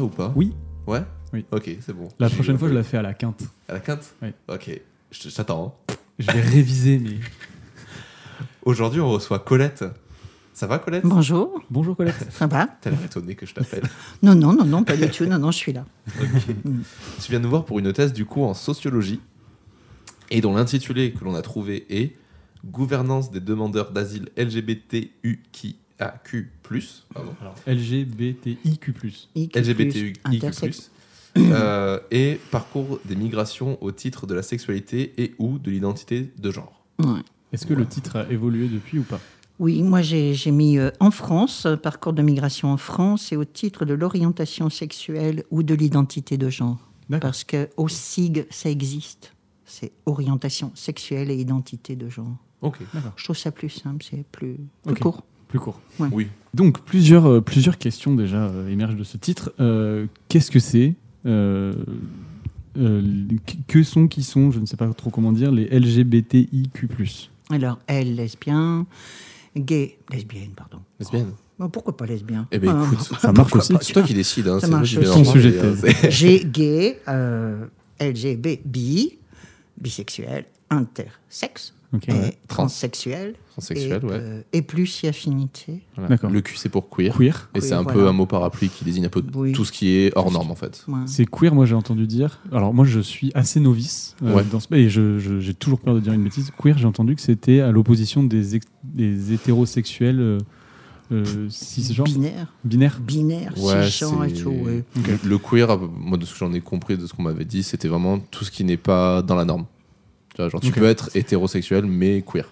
ça ou pas? Oui. Ouais? Oui. Ok, c'est bon. La prochaine fois, je la fais à la quinte. À la quinte? Oui. Ok, je je t'attends. hein. Je vais réviser, mais. Aujourd'hui, on reçoit Colette. Ça va, Colette? Bonjour, Bonjour Colette. ça va? T'as l'air étonné que je t'appelle. Non, non, non, non, pas du tout, non, non, je suis là. tu viens nous voir pour une thèse du coup en sociologie et dont l'intitulé que l'on a trouvé est Gouvernance des demandeurs d'asile LGBTQIAQ+. Pardon. Alors, LGBTIQ. IQ+, LGBTQIQ+, intersexe. euh, et parcours des migrations au titre de la sexualité et ou de l'identité de genre. Ouais. Est-ce que le titre a évolué depuis ou pas? Oui, moi j'ai j'ai mis euh, en France, euh, parcours de migration en France, et au titre de l'orientation sexuelle ou de l'identité de genre. D'accord. Parce que au SIG, ça existe. C'est orientation sexuelle et identité de genre. Ok. Je trouve ça plus simple, c'est plus, court. Plus court. Oui. Donc, plusieurs, euh, plusieurs questions déjà euh, émergent de ce titre. Euh, Qu'est-ce que c'est Euh, euh, que- sont, qui sont, je ne sais pas trop comment dire, les LGBTIQ. Alors, elle, lesbien, gay, lesbienne, pardon. Lesbienne. Bon, pourquoi pas lesbien? Eh ben Ah, écoute, Ça marche aussi. c'est toi qui décides. Hein, Ça c'est moi marche aussi. sujet hein, J'ai gay, euh, LGB, bi, bisexuel, intersexe, Ok. et Ouais. transsexuel, Transsexuel, et, ouais. euh, et plus y affinité. Voilà. Le Q, c'est pour queer. Queer. Et c'est un peu un mot parapluie qui désigne un peu Oui. tout ce qui est hors norme en fait. Ouais. C'est queer, moi j'ai entendu dire. Alors moi je suis assez novice euh, Ouais. dans ce et j'ai toujours peur de dire une bêtise. Queer, j'ai entendu que c'était à l'opposition des, ex- des hétérosexuels euh, euh, cisgenres, Binaire, binaires. binaire, Ouais, cisgenre et tout. ouais. Le, le queer, moi de ce que j'en ai compris, de ce qu'on m'avait dit, c'était vraiment tout ce qui n'est pas dans la norme. Tu, vois, genre, tu Ok. peux être hétérosexuel mais queer.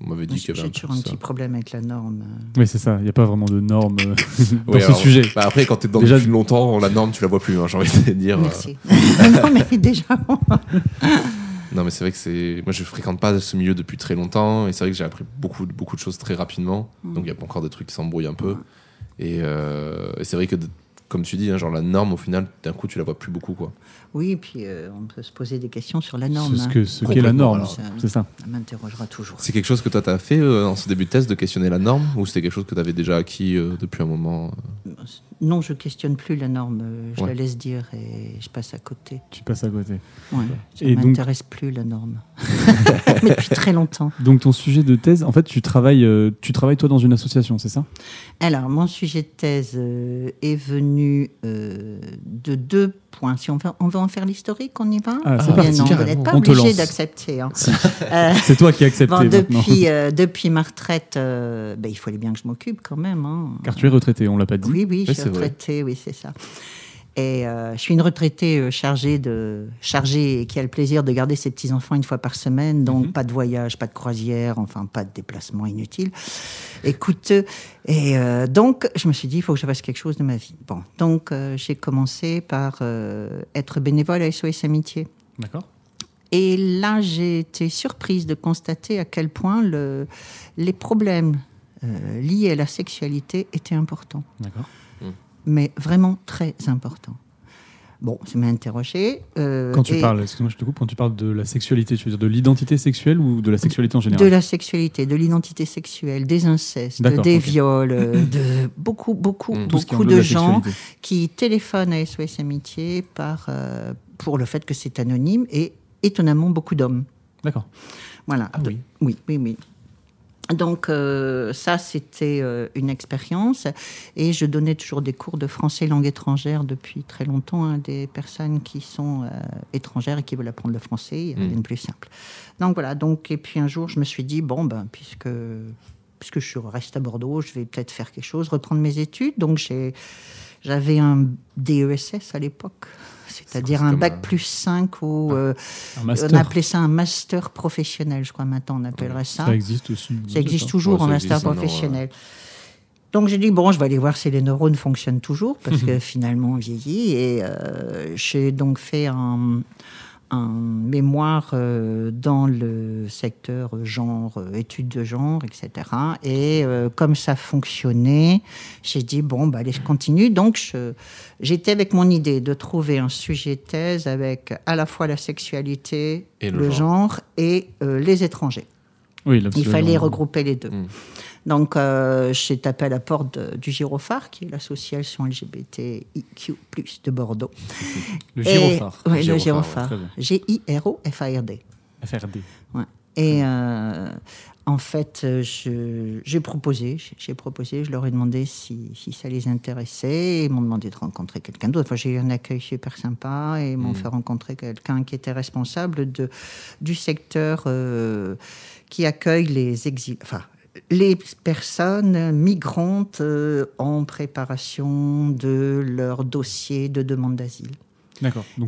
On m'avait dit qu'il y avait J'ai un toujours un ça. petit problème avec la norme. Oui c'est ça. Il n'y a pas vraiment de normes euh, dans Oui, ce alors, sujet. bah après, quand t'es dedans Déjà- depuis longtemps, la norme, tu la vois plus, hein, j'ai envie de te dire. Merci. non, mais déjà, Non, mais c'est vrai que c'est. Moi, je fréquente pas ce milieu depuis très longtemps, et c'est vrai que j'ai appris beaucoup, beaucoup de choses très rapidement. Mm. Donc, il y a encore des trucs qui s'embrouillent un peu. Et, euh, et c'est vrai que, de- comme tu dis, hein, genre la norme, au final, d'un coup, tu la vois plus beaucoup, quoi. Oui, et puis euh, on peut se poser des questions sur la norme. Ce, ce hein. que- ce qu'est la norme, c'est ça. Ça m'interrogera toujours. C'est quelque chose que toi, t'as fait euh, en ce début de test de questionner la norme, ou c'était quelque chose que t'avais déjà acquis euh, depuis un moment euh? Non, je questionne plus la norme. euh, Je Ouais. la laisse dire et je passe à côté. Tu passes à côté. Ouais. Ça donc- m'intéresse plus la norme. Mais depuis très longtemps. Donc ton sujet de thèse, en fait, tu travailles, euh, tu travailles toi dans une association, c'est ça? Alors, mon sujet de thèse euh, est venu euh, de deux Si on veut, on veut en faire l'historique, on y va Ah, Ou bien non, vous n'êtes pas On obligé d'accepter. hein. Euh, C'est toi qui as accepté bon, maintenant. depuis, euh, depuis ma retraite, euh, ben, il fallait bien que je m'occupe quand même. hein. Car tu es retraité, on l'a pas dit. Oui, oui, je Oui, suis retraitée, oui, c'est ça. Et euh, je suis une retraitée euh, chargée, de, chargée et qui a le plaisir de garder ses petits-enfants une fois par semaine. Donc, Mhm. pas de voyage, pas de croisière, enfin, pas de déplacement inutile et coûteux. Et euh, donc, je me suis dit, il faut que je fasse quelque chose de ma vie. Bon, donc, euh, j'ai commencé par être bénévole à SOS Amitié. D'accord. Et là, j'ai été surprise de constater à quel point le, les problèmes liés à la sexualité étaient importants D'accord. Mais vraiment très important. Bon, ça m'a interrogée. euh, Quand tu parles, excuse-moi, je te coupe, quand tu parles de la sexualité, tu veux dire de l'identité sexuelle ou de la sexualité en De général la sexualité, de l'identité sexuelle, des incestes, des viols, euh, de beaucoup, beaucoup, beaucoup de gens sexualité. qui téléphonent à SOS Amitié par, euh, pour le fait que c'est anonyme et étonnamment beaucoup d'hommes. D'accord. Voilà. Ah oui. Oui, oui, oui. Donc euh, ça, c'était euh, une expérience. Et je donnais toujours des cours de français langue étrangère depuis très longtemps à des personnes qui sont euh, étrangères et qui veulent apprendre le français. Il y a rien de plus simple. Donc voilà. Donc, et puis un jour, je me suis dit, bon, ben, puisque, puisque je reste à Bordeaux, je vais peut-être faire quelque chose, reprendre mes études. Donc j'ai... J'avais un DESS à l'époque, c'est-à-dire un bac un- plus 5 ou Un on appelait ça un master professionnel, je crois maintenant on appellerait ça. Ça existe aussi. Ça existe toujours Ouais, en master existe professionnel. Donc j'ai dit, bon, je vais aller voir si les neurones fonctionnent toujours, parce que finalement on vieillit. Et euh, j'ai donc fait un, un mémoire euh, dans le secteur genre, euh, études de genre, etc. Et euh, comme ça fonctionnait, j'ai dit, bon, bah, allez, je continue. Donc je- j'étais avec mon idée de trouver un sujet de thèse avec à la fois la sexualité, Et le le genre. genre, et euh, les étrangers. Oui, Il fallait regrouper les deux. Mm. Donc, euh, j'ai tapé à la porte de- du Gyrophare, qui est l'association LGBTIQ, de Bordeaux. Le gyrophare. Oui, le bien. G-I-R-O-F-A-R-D. FRD. Ouais. Et euh, en fait, euh, j'ai proposé, j'ai- proposé, je leur ai demandé si, si ça les intéressait. Ils m'ont demandé de rencontrer quelqu'un d'autre. Enfin, j'ai eu un accueil super sympa et ils m'ont fait rencontrer quelqu'un qui était responsable de, du secteur euh, qui accueille les exil, enfin, les personnes migrantes euh, en préparation de leur dossier de demande d'asile.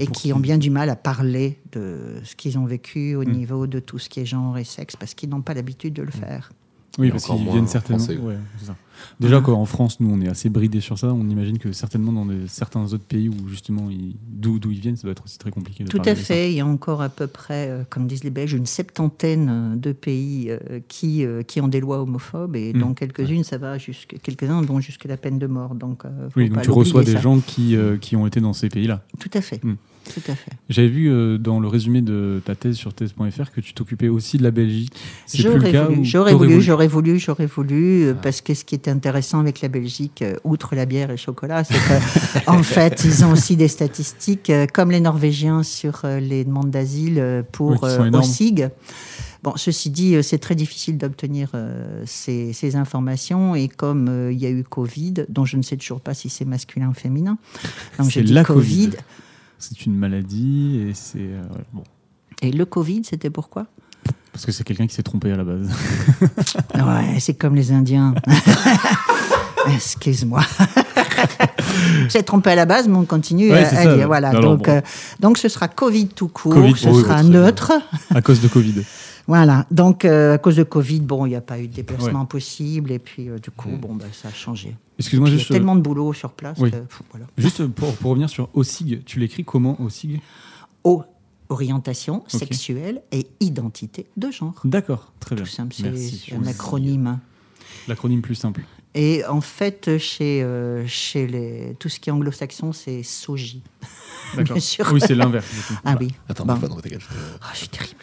Et qui ont bien du mal à parler de ce qu'ils ont vécu au niveau de tout ce qui est genre et sexe parce qu'ils n'ont pas l'habitude de le faire. Oui, parce moins viennent certainement. ouais, ça. Déjà qu'en France, nous, on est assez bridés sur ça. On imagine que certainement dans des- certains autres pays où justement d'où ils viennent, ça doit être aussi très compliqué. De Tout à fait. Il y a encore à peu près, euh, comme disent les Belges, une septantaine euh, de pays euh, qui, euh, qui ont des lois homophobes et Mm. dont quelques-unes, ça va jusqu'à quelques-uns vont jusqu'à la peine de mort. Donc, Oui, donc tu reçois des ça. gens qui, qui ont été dans ces pays-là. Tout à fait. Mm. Tout à fait. J'avais vu euh, dans le résumé de ta thèse sur thèse.fr que tu t'occupais aussi de la Belgique. C'est plus J'aurais le cas voulu, ou j'aurais voulu, j'aurais voulu, j'aurais voulu, Ah. euh, parce que ce qui était intéressant avec la Belgique, euh, outre la bière et le chocolat, c'est que, en fait, ils ont aussi des statistiques, euh, comme les Norvégiens, sur euh, les demandes d'asile euh, Oui, pour euh, énormes. OSIG. Bon, ceci dit, euh, c'est très difficile d'obtenir euh, ces, ces informations, et comme euh, il y a eu Covid, dont je ne sais toujours pas si c'est masculin ou féminin, donc C'est j'ai dit la Covid, Covid. C'est une maladie et c'est euh, bon et le Covid, c'était pourquoi? Parce que c'est quelqu'un qui s'est trompé à la base. Ouais, c'est comme les Indiens. Excuse-moi. J'ai trompé à la base, mais on continue Ouais, à, c'est à ça. dire. Voilà. Donc, bon. euh, donc, ce sera Covid tout court. Covid, ce oui, sera oui, neutre. à cause de Covid. Voilà. Donc, euh, à cause de Covid, bon, il n'y a pas eu de déplacement possible. Et puis, euh, du coup, Mm. bon, bah, ça a changé. Excuse-moi, Puis, il y a juste, tellement de boulot sur place. oui. que, pff, voilà. juste pour, pour revenir sur OSIG, tu l'écris comment OSIG O, orientation sexuelle et identité de genre. D'accord, très bien. Tout simple, c'est un acronyme. L'acronyme plus simple. Et en fait, chez, euh, chez les, tout ce qui est anglo-saxon, c'est SOGI. D'accord. Oui, c'est l'inverse. Ah oui. Attends, Bon. Je te- Ah, je suis terrible.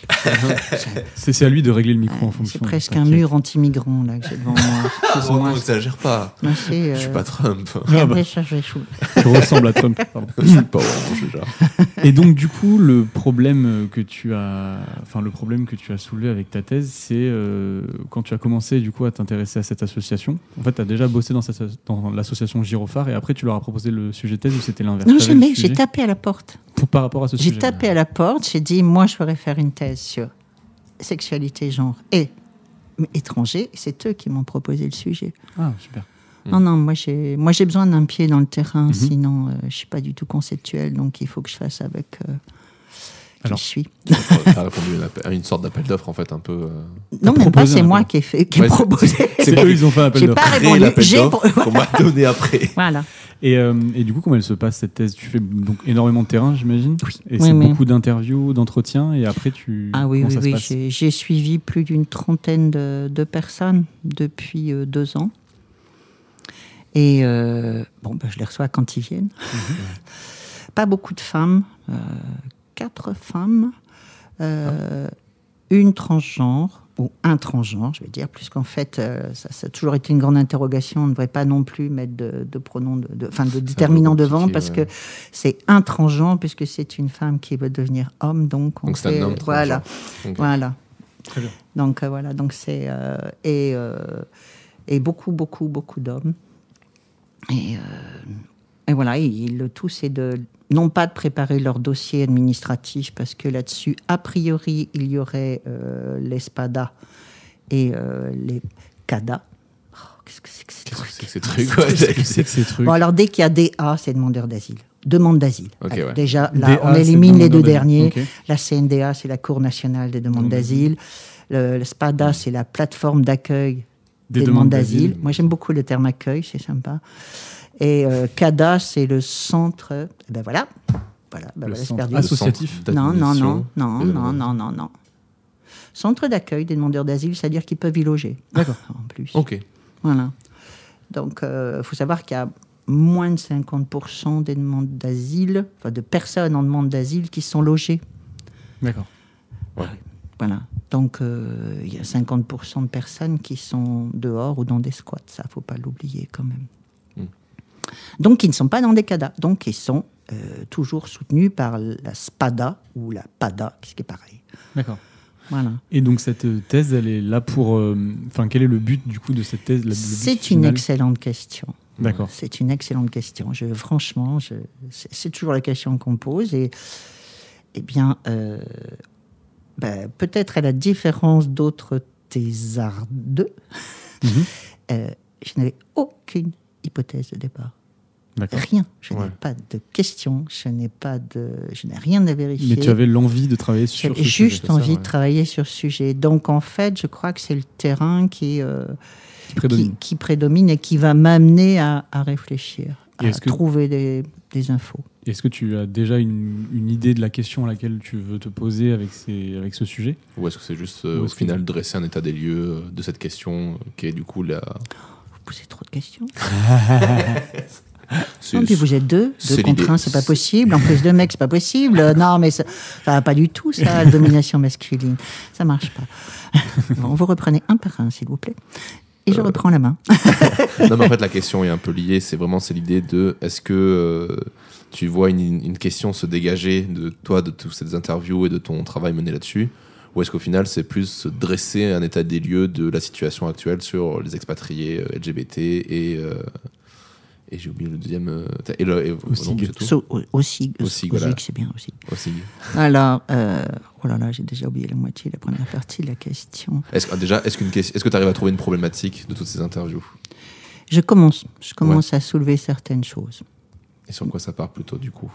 C'est à lui de régler le micro en fonction. C'est presque un mur anti-migrant là que j'ai devant moi. Oh, non, exagère pas. Non, c'est, Je suis euh, pas Trump. Ah bah, ça, je tu ressembles à Trump. pardon. Je suis pas orange déjà. Et donc du coup, le problème que tu as, enfin le problème que tu as soulevé avec ta thèse, c'est euh, quand tu as commencé du coup à t'intéresser à cette association. En fait, as déjà bossé dans, l'association Gyrophare et après tu leur as proposé le sujet de thèse ou c'était l'inverse? Non, jamais. J'ai tapé à la porte. pour- par rapport à ce J'ai sujet. tapé à la porte. J'ai dit, moi, je voudrais faire une thèse sur sexualité, genre et étranger. C'est eux qui m'ont proposé le sujet. Ah super. Non, non, moi j'ai, moi j'ai besoin d'un pied dans le terrain, Mhm. sinon euh, je suis pas du tout conceptuel, donc il faut que je fasse avec euh, qui Alors. je suis. T'as répondu à une sorte d'appel d'offre en fait, un peu. euh, Non, même pas, c'est moi qui ai, fait, qui ai Ouais, c'est- proposé. C'est eux, ils ont fait un appel J'ai d'offres. pas créer répondu. J'ai d'offres pro- qu'on m'a donné après. Voilà. Et, euh, et du coup, comment elle se passe cette thèse? Tu fais donc énormément de terrain, j'imagine? Oui. Et Oui, c'est oui. beaucoup d'interviews, d'entretiens, et après tu. Ah oui, comment oui, oui. J'ai, j'ai suivi plus d'une trentaine de, de personnes depuis euh, deux ans. Et euh, bon, ben, je les reçois quand ils viennent. Pas beaucoup de femmes, euh, quatre femmes, euh, une transgenre, ou un transgenre, je vais dire, puisqu'en fait, euh, ça, ça a toujours été une grande interrogation. On ne devrait pas non plus mettre de, de pronoms, de, de- enfin, de déterminants devant, parce ouais. que c'est un transgenre, puisque c'est une femme qui veut devenir homme. Donc, on Donc c'est un fait- homme Voilà. transgenre. Ok. Voilà. Très bien. Donc euh, voilà, donc c'est euh, et, euh, et beaucoup beaucoup beaucoup d'hommes. Et, euh, et voilà, et le tout c'est de non pas de préparer leur dossier administratif parce que là-dessus a priori il y aurait euh, les SPADA et euh, les CADA. Oh, Qu'est-ce que c'est que ces Qu'est-ce que trucs? c'est que ces trucs? Ouais, Qu'est-ce que c'est que ces trucs? Bon alors dès qu'il y a DA, c'est demandeur d'asile. Demande d'asile. Ouais. Déjà là, DA, on élimine les deux derniers. La CNDA, c'est la Cour nationale des demandes Demande d'asile. Le, le SPADA, c'est la plateforme d'accueil Des des, demandes d'asile. Moi, j'aime beaucoup le terme accueil, c'est sympa. Et euh, CADA, c'est le centre. eh Ben voilà. Voilà, ben Le voilà, perdu. Associatif. Non, non, non, non, des non, non, non, non. Centre d'accueil des demandeurs d'asile, c'est-à-dire qu'ils peuvent y loger. D'accord. En plus. Ok. Voilà. Donc, il faut savoir qu'il y a moins de 50% des demandes d'asile, enfin de personnes en demande d'asile qui sont logées. D'accord. Voilà. Donc, euh, il y a 50% de personnes qui sont dehors ou dans des squats. Ça, faut pas l'oublier quand même. Mm. Donc, ils ne sont pas dans des CADA. Donc, ils sont euh, toujours soutenus par la SPADA ou la PADA, ce qui est pareil. D'accord. Voilà. Et donc cette thèse, elle est là pour. euh, Enfin, quel est le but du coup de cette thèse C'est une excellente question. D'accord. C'est une excellente question. Je, franchement, je- c'est c'est toujours la question qu'on pose. Et, eh bien, euh, ben, peut-être à la différence d'autres thésardes, Mhm. euh, je n'avais aucune hypothèse de départ. Rien. Je Ouais. n'ai pas de questions. Je n'ai pas de. Je n'ai rien à vérifier. Mais tu avais l'envie de travailler sur ce juste sujet, envie ouais. de travailler sur ce sujet. Donc, en fait, je crois que c'est le terrain qui, euh, qui prédomine. qui, qui prédomine et qui va m'amener à, à réfléchir, à que- trouver des, des infos. Est-ce que tu as déjà une, une idée de la question à laquelle tu veux te poser avec, ces, avec ce sujet? Ou est-ce que c'est juste euh, au final dresser un état des lieux euh, de cette question euh, qui est du coup la. Vous posez trop de questions. Non, puis vous êtes deux, deux contre un, c'est pas possible. En plus deux mecs, c'est pas possible. Non, mais ça, ça va pas du tout, ça, la domination masculine. Ça marche pas. Bon, vous reprenez un par un, s'il vous plaît. Et je Euh, reprends la main. non, mais en fait, la question est un peu liée. C'est vraiment c'est l'idée de est-ce que euh, tu vois une, une question se dégager de toi, de toutes ces interviews et de ton travail mené là-dessus? Ou est-ce qu'au final, c'est plus se dresser un état des lieux de la situation actuelle sur les expatriés euh, LGBT et. euh, et j'ai oublié le deuxième. euh, et le, et, So- voilà. c'est bien aussi. Aussi. Alors, euh, oh là là, j'ai déjà oublié la moitié, la première partie de la question. Est-ce que, déjà, est-ce, qu'une est-ce que tu arrives à trouver une problématique de toutes ces interviews? Je commence, je commence à soulever certaines choses. Et sur quoi ça part plutôt, du coup?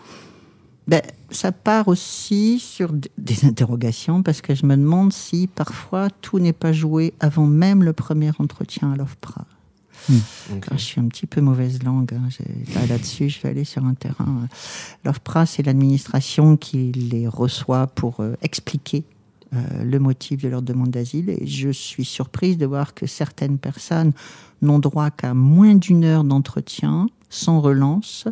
Ben, ça part aussi sur des interrogations parce que je me demande si parfois tout n'est pas joué avant même le premier entretien à l'OFPRA. Ah, je suis un petit peu mauvaise langue. hein. Là, là-dessus, je vais aller sur un terrain. euh, L'OFPRA, c'est l'administration qui les reçoit pour euh, expliquer euh, le motif de leur demande d'asile. Et je suis surprise de voir que certaines personnes n'ont droit qu'à moins d'une heure d'entretien, sans relance,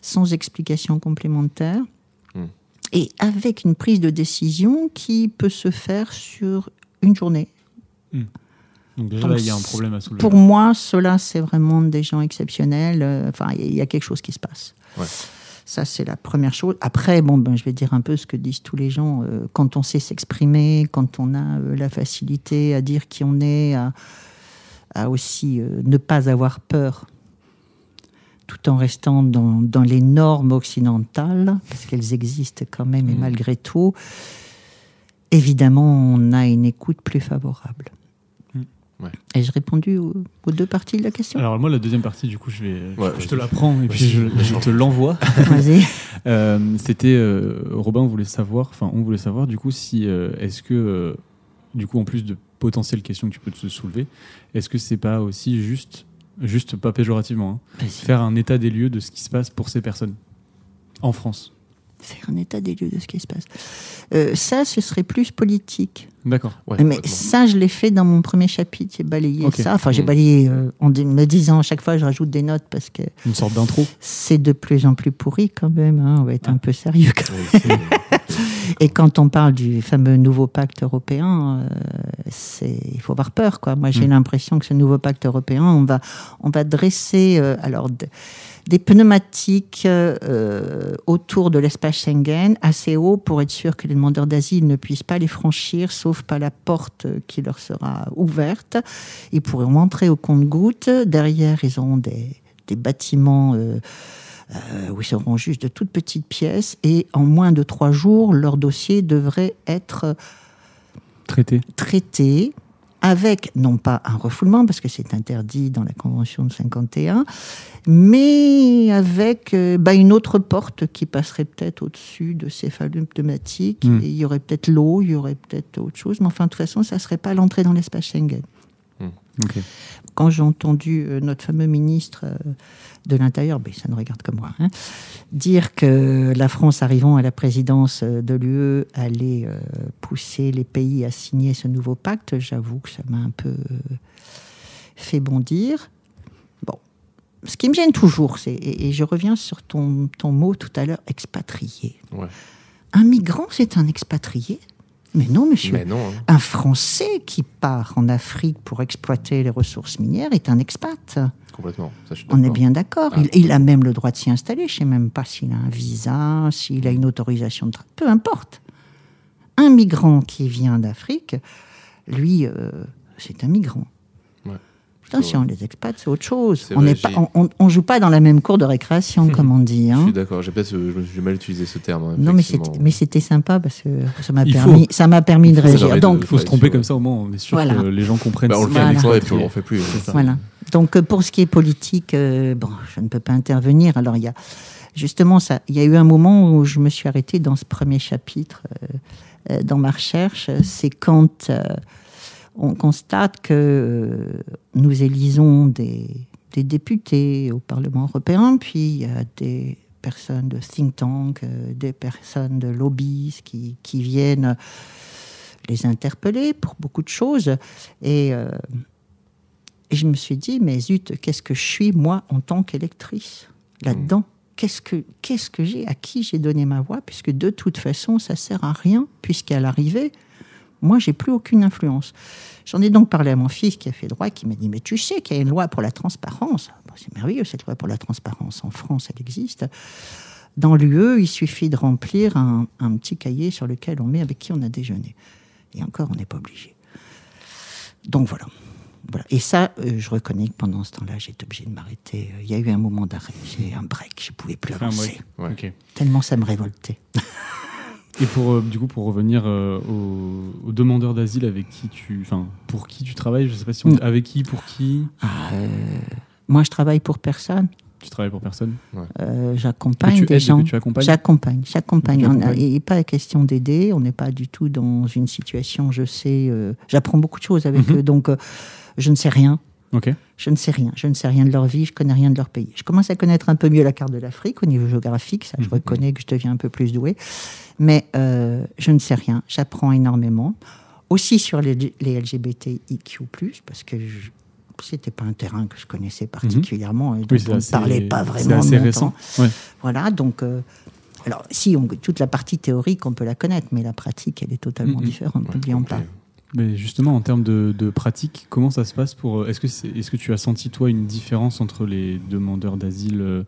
sans explication complémentaire, Hmm. et avec une prise de décision qui peut se faire sur une journée. Donc déjà Donc, là, il y a un problème à soulever. Pour moi, cela, c'est vraiment des gens exceptionnels. Euh, Enfin, il y a quelque chose qui se passe. Ouais. Ça, c'est la première chose. Après, bon, ben, je vais dire un peu ce que disent tous les gens. Euh, quand on sait s'exprimer, quand on a euh, la facilité à dire qui on est, à, à aussi euh, ne pas avoir peur, tout en restant dans, dans les normes occidentales, parce qu'elles existent quand même, et Mhm. malgré tout, évidemment, on a une écoute plus favorable. Ouais. Ai-je répondu aux, aux deux parties de la question? Alors moi, la deuxième partie, du coup, je vais, Ouais, je te la prends et puis je, te l'envoie. Vas-y. Euh, C'était euh, Robin voulait savoir, enfin on voulait savoir du coup si euh, est-ce que euh, du coup en plus de potentielles questions que tu peux te soulever, est-ce que c'est pas aussi juste, juste pas péjorativement, hein, faire un état des lieux de ce qui se passe pour ces personnes en France? Faire un état des lieux de ce qui se passe. Euh, ça, ce serait plus politique. D'accord. Ouais, Mais ça, je l'ai fait dans mon premier chapitre. J'ai balayé ça. Enfin, j'ai Mm. balayé euh, en me disant à chaque fois, je rajoute des notes parce que Une sorte d'intro. c'est de plus en plus pourri quand même. hein. On va être Ah. un peu sérieux. quand même. Oui, Et quand on parle du fameux nouveau pacte européen, euh, il faut avoir peur. Quoi. Moi, j'ai Mm. l'impression que ce nouveau pacte européen, on va, on va dresser euh, alors des pneumatiques euh, autour de l'espace Schengen assez haut pour être sûr que les demandeurs d'asile ne puissent pas les franchir, sauf par la porte qui leur sera ouverte. Ils pourront entrer au compte-gouttes. Derrière, ils auront des, des bâtiments. Euh, euh, où ils seront juste de toutes petites pièces et en moins de trois jours, leur dossier devrait être Traité. traité avec, non pas un refoulement, parce que c'est interdit dans la Convention de 51, mais avec euh, bah, une autre porte qui passerait peut-être au-dessus de ces fameux pneumatiques. Mm. Et il y aurait peut-être l'eau, il y aurait peut-être autre chose, mais enfin, de toute façon, ça ne serait pas l'entrée dans l'espace Schengen. Quand j'ai entendu euh, notre fameux ministre euh, de l'Intérieur, mais ça ne regarde que moi, hein, dire que la France, arrivant à la présidence euh, de l'UE, allait pousser les pays à signer ce nouveau pacte, j'avoue que ça m'a un peu fait bondir. Bon, ce qui me gêne toujours, c'est, et, et je reviens sur ton, ton mot tout à l'heure, expatrié. Ouais. Un migrant, c'est un expatrié? Mais non, monsieur. Mais non. hein. Un Français qui part en Afrique pour exploiter les ressources minières est un expat. Complètement. Ça, je suis On est bien d'accord. Ah. Il, il a même le droit de s'y installer. Je ne sais même pas s'il a un visa, s'il a une autorisation de travail. Peu importe. Un migrant qui vient d'Afrique, lui, euh, c'est un migrant. Ouais. Attention, les expats, c'est autre chose. On vrai, n'est pas- j'ai- on- on- on joue pas dans la même cour de récréation, comme on dit. Je hein. suis d'accord. J'ai euh, je me suis j'ai mal utilisé ce terme. hein, Non, mais c'était, sympa parce que ça m'a Il faut. permis, ça m'a permis de faut réagir. Donc, Il faut se Ouais, tromper comme ça, au moins, on est sûr Voilà. que les gens comprennent. Bah, on le fait Voilà. et puis on l'en fait plus. ça. Voilà. Donc euh, pour ce qui est politique, euh, bon, je ne peux pas intervenir. Alors il y a justement ça. Il y a eu un moment où je me suis arrêtée dans ce premier chapitre euh, dans ma recherche. C'est quand euh, on constate que euh, nous élisons des, des députés au Parlement européen, puis il y a des personnes de think tank, euh, des personnes de lobbies qui, qui viennent les interpeller pour beaucoup de choses. Et euh, et je me suis dit, mais zut, qu'est-ce que je suis, moi, en tant qu'électrice, là-dedans? Qu'est-ce que, qu'est-ce que j'ai? À qui j'ai donné ma voix? Puisque de toute façon, ça sert à rien, puisqu'à l'arrivée, moi, j'ai plus aucune influence. J'en ai donc parlé à mon fils qui a fait droit, qui m'a dit, mais tu sais qu'il y a une loi pour la transparence. Bon, c'est merveilleux, cette loi pour la transparence. En France, elle existe. Dans l'UE, il suffit de remplir un, un petit cahier sur lequel on met avec qui on a déjeuné. Et encore, on n'est pas obligé. Donc voilà. Voilà. Et ça, euh, je reconnais que pendant ce temps-là, j'ai été obligé de m'arrêter. Euh, Il y a eu un moment d'arrêt, j'ai un break, je ne pouvais plus avancer. Ouais. Tellement ça me révoltait. Et pour euh, du coup pour revenir euh, aux, aux demandeurs d'asile avec qui tu, enfin pour qui tu travailles, je sais pas si on dit Mm. avec qui, pour qui, Ah, euh, moi, je travaille pour personne. tu travailles pour personne. Euh, J'accompagne des gens. tu accompagnes. J'accompagne, j'accompagne. Il n'est pas question d'aider. On n'est pas du tout dans une situation. Je sais, euh, j'apprends beaucoup de choses avec Mhm. eux. Donc, euh, je ne sais rien. Je ne sais rien. Je ne sais rien de leur vie. Je connais rien de leur pays. Je commence à connaître un peu mieux la carte de l'Afrique au niveau géographique. Ça, je Mhm. reconnais que je deviens un peu plus doué. Mais euh, je ne sais rien. J'apprends énormément. Aussi sur les, les LGBTIQ+, parce que je- c'était pas un terrain que je connaissais particulièrement. Et donc Mhm. Oui, c'est on ne assez- parlait pas c'est vraiment. assez de mon récent. Ouais. Voilà, donc. euh, alors, si, on, toute la partie théorique, on peut la connaître, mais la pratique, elle est totalement Mhm. différente. Ouais, N'oublions pas. Mais justement, en termes de, de pratique, comment ça se passe pour euh, Est-ce que est-ce que tu as senti toi une différence entre les demandeurs d'asile euh,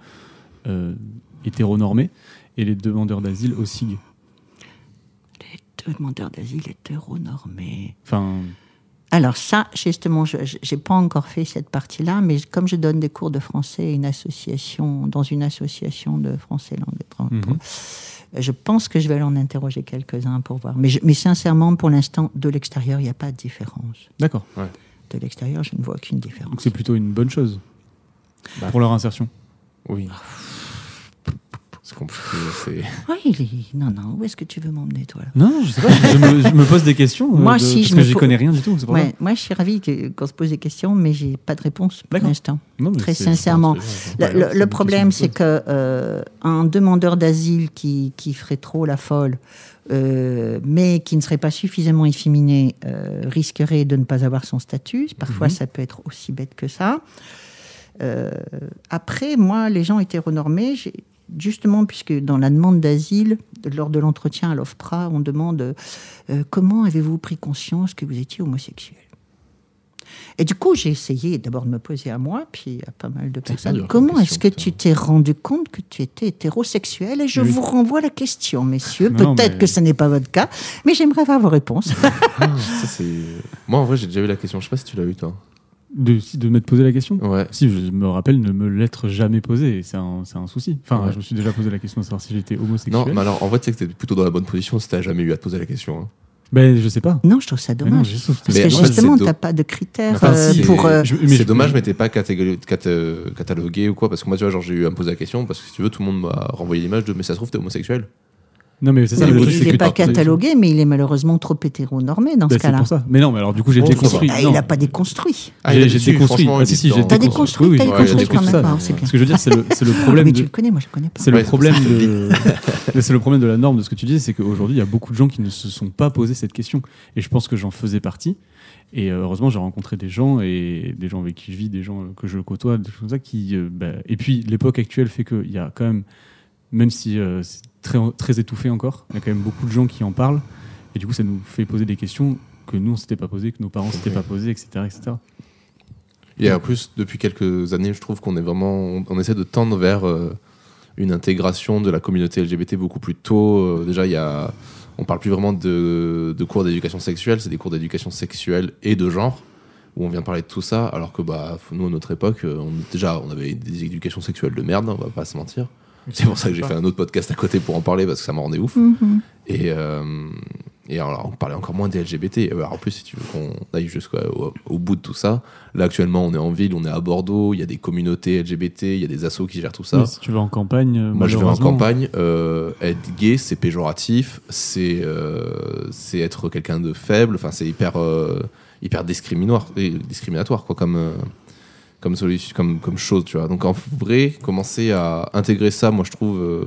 euh, hétéronormés et les demandeurs d'asile au SIG? Les demandeurs d'asile hétéronormés. Enfin, Alors ça, justement, je n'ai pas encore fait cette partie-là, mais comme je donne des cours de français une association, dans une association de français langue étrangère, Mhm. Je pense que je vais aller en interroger quelques-uns pour voir. Mais, je- mais sincèrement, pour l'instant, de l'extérieur, il n'y a pas de différence. d'accord. De l'extérieur, je ne vois aucune différence. Donc c'est plutôt une bonne chose Bah. pour leur insertion. Oui. C'est compliqué. Oui, il est- non, non, où est-ce que tu veux m'emmener, toi là? Non, je sais pas. je, me, je me pose des questions. euh, Moi, de- si, parce je que j'y po- connais rien du tout. Ouais, Moi, je suis ravie qu'on se pose des questions, mais j'ai pas de réponse pour l'instant. Très sincèrement. pas Le, problème, c'est que euh, un demandeur d'asile qui, qui ferait trop la folle, euh, mais qui ne serait pas suffisamment efféminé, euh, risquerait de ne pas avoir son statut. Parfois, Mhm. ça peut être aussi bête que ça. Euh, après, moi, les gens hétéronormés, j'ai- justement, puisque dans la demande d'asile, lors de l'entretien à l'OFPRA, on demande euh, comment avez-vous pris conscience que vous étiez homosexuel? Et du coup, j'ai essayé d'abord de me poser à moi, puis à pas mal de personnes. Comment est-ce que tu t'es rendu compte que tu étais hétérosexuel? Et je Oui. vous renvoie la question, messieurs. Peut-être mais- que ce n'est pas votre cas, mais j'aimerais avoir vos réponses. Ah, ça. Moi, en vrai, j'ai déjà eu la question. Je sais pas si tu l'as eu, toi. De, de m'être posé la question Ouais. Si, je me rappelle ne me l'être jamais posé, c'est un, c'est un souci. Enfin, Ouais. je me suis déjà posé la question de savoir si j'étais Non, homosexuel. mais alors, en tu sais que t'es plutôt dans la bonne position si t'as jamais eu à te poser la question. hein. Ben, je sais pas. non, je trouve ça non, dommage. Parce Mais que en fait, justement, c'est n'as pas de critères Enfin, euh, pour. euh, Je- mais c'est dommage, mais t'es pas catég- cata- catalogué ou quoi. Parce que moi, tu vois, genre, j'ai eu à me poser la question parce que si tu veux, tout le monde m'a renvoyé l'image de mais ça se trouve, t'es homosexuel. Non, mais c'est ça. le truc, il n'est pas catalogué, mais il est malheureusement trop hétéronormé dans Ben, ce c'est cas-là. Mais non, mais alors du coup, j'ai Bon, déconstruit. Ah, il n'a pas déconstruit. Ah, il j'ai déconstruit. Ah, si, si, j'ai déconstruit. déconstruit, Oui, oui, t'as déconstruit quand même. ça, c'est bien. Ce que je veux dire, c'est le, le Ah, problème mais de. tu le connais, moi je ne connais pas. C'est Ouais, le problème de. C'est le problème de la norme de ce que tu dis, c'est qu'aujourd'hui, il y a beaucoup de gens qui ne se sont pas posé cette question. Et je pense que j'en faisais partie. Et euh, heureusement, j'ai rencontré des gens et des gens avec qui je vis, des gens que je côtoie, des choses comme ça qui. euh, bah, Et puis, l'époque actuelle fait qu'il y a quand même, même si euh, c'est très, étouffé encore, il y a quand même beaucoup de gens qui en parlent. Et du coup, ça nous fait poser des questions que nous, on s'était pas posées, que nos parents s'étaient pas posées, etc.. Et en plus, depuis quelques années, je trouve qu'on est vraiment, on, essaie de tendre vers euh, une intégration de la communauté LGBT beaucoup plus tôt. Euh, déjà, il y a, on parle plus vraiment de, cours d'éducation sexuelle, c'est des cours d'éducation sexuelle et de genre où on vient parler de tout ça, alors que bah nous à notre époque, déjà on avait des éducations sexuelles de merde, on va pas se mentir. C'est pour ça que j'ai fait un autre podcast à côté pour en parler parce que ça m'a rendait ouf. Mhm. Et, euh, et alors, on parlait encore moins des LGBT. Euh, Alors, en plus, si tu veux qu'on aille jusqu'au au bout de tout ça, là actuellement, on est en ville, on est à Bordeaux, il y a des communautés LGBT, il y a des assos qui gèrent tout ça. Mais si tu vas en campagne, euh, Moi, je vais en campagne. euh, être gay, c'est péjoratif, c'est euh, c'est être quelqu'un de faible. Enfin, c'est hyper euh, hyper discriminatoire, quoi, comme euh, comme solution, comme comme chose, tu vois. Donc en vrai, commencer à intégrer ça, moi, je trouve. euh,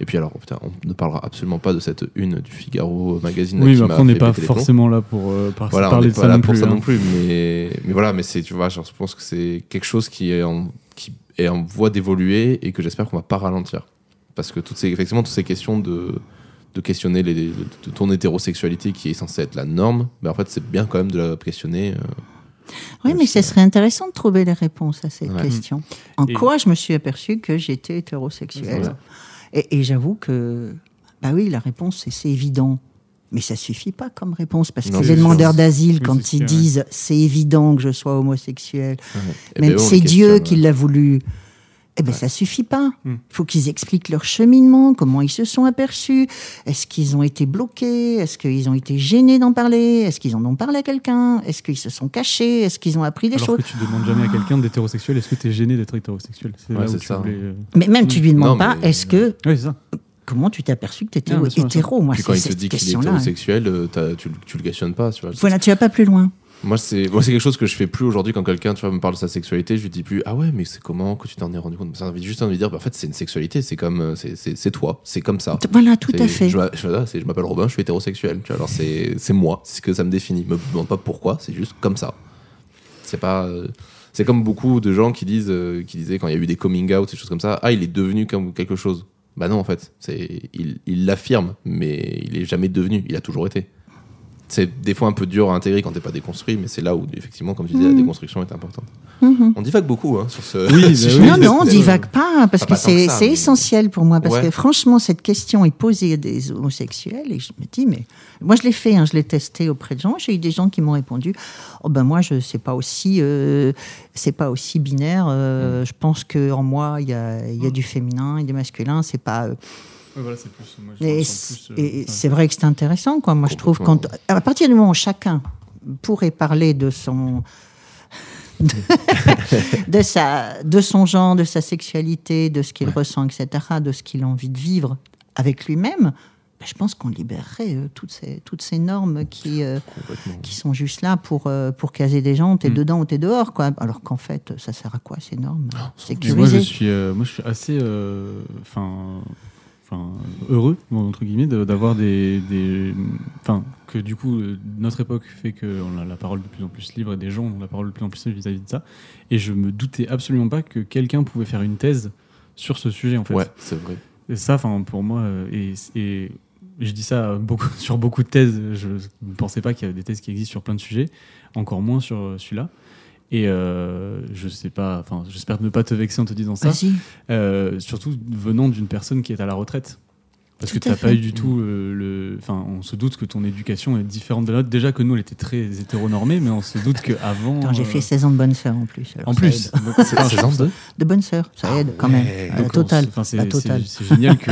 et puis alors, putain, on ne parlera absolument pas de cette une du Figaro magazine. Oui, mais m'a après, on n'est pas forcément là pour euh, par- Voilà, on parler n'est de pas ça là non pour plus. ça hein. non plus, mais, mais voilà, mais c'est, tu vois, genre, je pense que c'est quelque chose qui est en, qui est en voie d'évoluer et que j'espère qu'on va pas ralentir. Parce que toutes ces, effectivement, toutes ces questions de, de questionner les, de ton hétérosexualité qui est censée être la norme, mais en fait, c'est bien quand même de la questionner. euh, Oui, mais ce serait intéressant de trouver les réponses à ces Ouais. questions. En Et- quoi je me suis aperçu que j'étais hétérosexuel Voilà. Et, et j'avoue que, bah oui, la réponse, c'est évident. Mais ça suffit pas comme réponse, parce Non, que les demandeurs d'asile, quand ils disent c'est évident que je sois homosexuel, eh même ben, on c'est Dieu qui l'a voulu, eh ben ça suffit pas. Il Hmm. faut qu'ils expliquent leur cheminement, comment ils se sont aperçus, est-ce qu'ils ont été bloqués, est-ce qu'ils ont été gênés d'en parler, est-ce qu'ils en ont parlé à quelqu'un, est-ce qu'ils se sont cachés, est-ce qu'ils ont appris des Alors choses? que tu demandes jamais à quelqu'un d'être hétérosexuel, est-ce que tu es gêné d'être hétérosexuel? C'est Ouais, ça. voulais, euh, Mais même tu lui Non, demandes pas, mais- est-ce que Oui, c'est ça. comment tu t'es aperçu que tu étais Ah, bien bien hétéro Moi, Puis quand il te dit qu'il est hétérosexuel, euh, t'as- tu, tu le questionnes pas, tu vois. Voilà, tu vas pas plus loin. Moi, c'est moi, c'est quelque chose que je fais plus aujourd'hui quand quelqu'un tu vois, me parle de sa sexualité. Je lui dis plus Ah ouais, mais c'est comment que tu t'en es rendu compte Ça envie juste envie de dire bah, En fait, c'est une sexualité, c'est comme euh, c'est- c'est c'est toi, c'est comme ça. Voilà, tout à fait. Je, je- m'appelle Robin, je suis hétérosexuel. Tu vois, alors c'est c'est moi, c'est ce que ça me définit. Me demande pas pourquoi, c'est juste comme ça. C'est pas. euh, c'est comme beaucoup de gens qui disent, euh, qui disaient quand il y a eu des coming out, des choses comme ça. Ah, il est devenu comme quelque chose. Bah non, en fait, c'est il il l'affirme, mais il est jamais devenu. Il a toujours été. C'est des fois un peu dur à intégrer quand t'es pas déconstruit, mais c'est là où effectivement, comme tu disais, la Mhm. déconstruction est importante. Mhm. On divague beaucoup hein, sur ce. Oui, bah sujet. oui. non, non, on divague pas, parce Pas que c'est mais- essentiel pour moi. Parce Ouais. que franchement, cette question est posée à des homosexuels, et je me dis, mais moi je l'ai fait, hein, je l'ai testé auprès de gens. J'ai eu des gens qui m'ont répondu, oh ben moi, je sais pas aussi, euh, c'est pas aussi binaire. Mm. euh, Je pense que en moi, il y a, il y a du féminin et du masculin. C'est pas. euh, Voilà, c'est plus. Moi, je Et ressens c- plus, euh, et enfin, c'est vrai que c'est intéressant, quoi. Moi, je trouve quand à partir du moment où chacun pourrait parler de son de, sa de son genre, de sa sexualité, de ce qu'il ressent, etc., de ce qu'il a envie de vivre avec lui-même, ben, je pense qu'on libérerait euh, toutes ces toutes ces normes qui euh, qui sont juste là pour euh, pour caser des gens. T'es Mm. dedans ou t'es dehors, quoi. Alors qu'en fait, ça sert à quoi ces normes Mais moi, je suis, euh, moi, je suis assez, euh, enfin, enfin, heureux entre guillemets d'avoir des, des, enfin, que du coup euh, notre époque fait qu'on a la parole de plus en plus libre et des gens ont la parole de plus en plus libre vis-à-vis de ça. Et je me doutais absolument pas que quelqu'un pouvait faire une thèse sur ce sujet en fait. Ouais, c'est vrai. Et ça, enfin, pour moi, euh, et, et je dis ça beaucoup, sur beaucoup de thèses. Je ne pensais pas qu'il y avait des thèses qui existent sur plein de sujets, encore moins sur euh, celui-là. Et euh, je sais pas, enfin, j'espère ne pas te vexer en te disant ça. Euh, surtout venant d'une personne qui est à la retraite. Parce Tout que tu n'as pas eu du tout euh, le. Enfin, on se doute que ton éducation est différente de la nôtre. Déjà que nous, elle était très hétéronormée, mais on se doute qu'avant. Attends, J'ai fait 16 ans de bonne sœur en plus. En plus. Donc, c'est- enfin, je C'est trouve ça- De bonne sœur, ça Ah aide quand même. donc, enfin, c'est- génial que,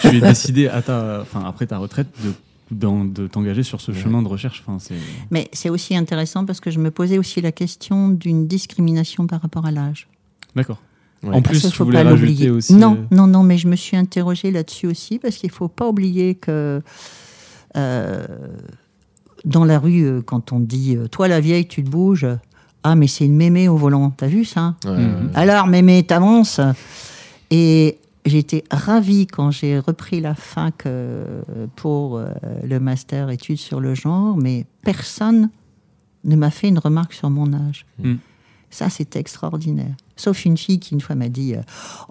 tu aies décidé à ta, enfin, après ta retraite de, de t'engager sur ce Ouais. chemin de recherche. Enfin. Mais c'est aussi intéressant parce que je me posais aussi la question d'une discrimination par rapport à l'âge. D'accord. Ouais. En plus, tu faut voulais pas rajouter l'oublier. aussi. Non, euh, non, non, mais je me suis interrogée là-dessus aussi parce qu'il faut pas oublier que euh, dans la rue, euh, quand on dit toi la vieille, tu te bouges, ah mais c'est une mémé au volant, t'as vu ça? Ouais, ouais. Alors mémé, t'avances. Et j'étais ravie quand j'ai repris la fac euh, pour euh, le master études sur le genre, mais personne ne m'a fait une remarque sur mon âge. Mm. Ça, c'était extraordinaire. Sauf une fille qui une fois m'a dit euh,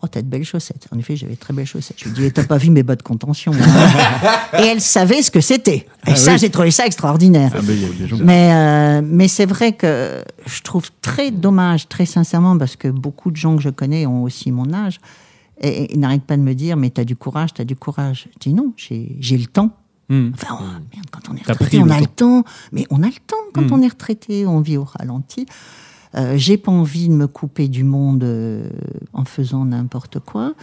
Oh, t'as de belles chaussettes. En effet, j'avais de très belles chaussettes. Je lui ai dit T'as pas vu mes bas de contention hein? Et elle savait ce que c'était. Et Ah ça, oui. j'ai trouvé ça extraordinaire. Ah, Mais, euh, mais c'est vrai que je trouve très dommage, très sincèrement, parce que beaucoup de gens que je connais ont aussi mon âge, et, et ils n'arrêtent pas de me dire, mais t'as du courage, t'as du courage. Je dis non, j'ai le temps. Hmm. Enfin, oh, merde, quand on est retraité, on a le temps. temps. Mais on a le temps quand Mm. on est retraité, on vit au ralenti. Euh, j'ai pas envie de me couper du monde euh, en faisant n'importe quoi.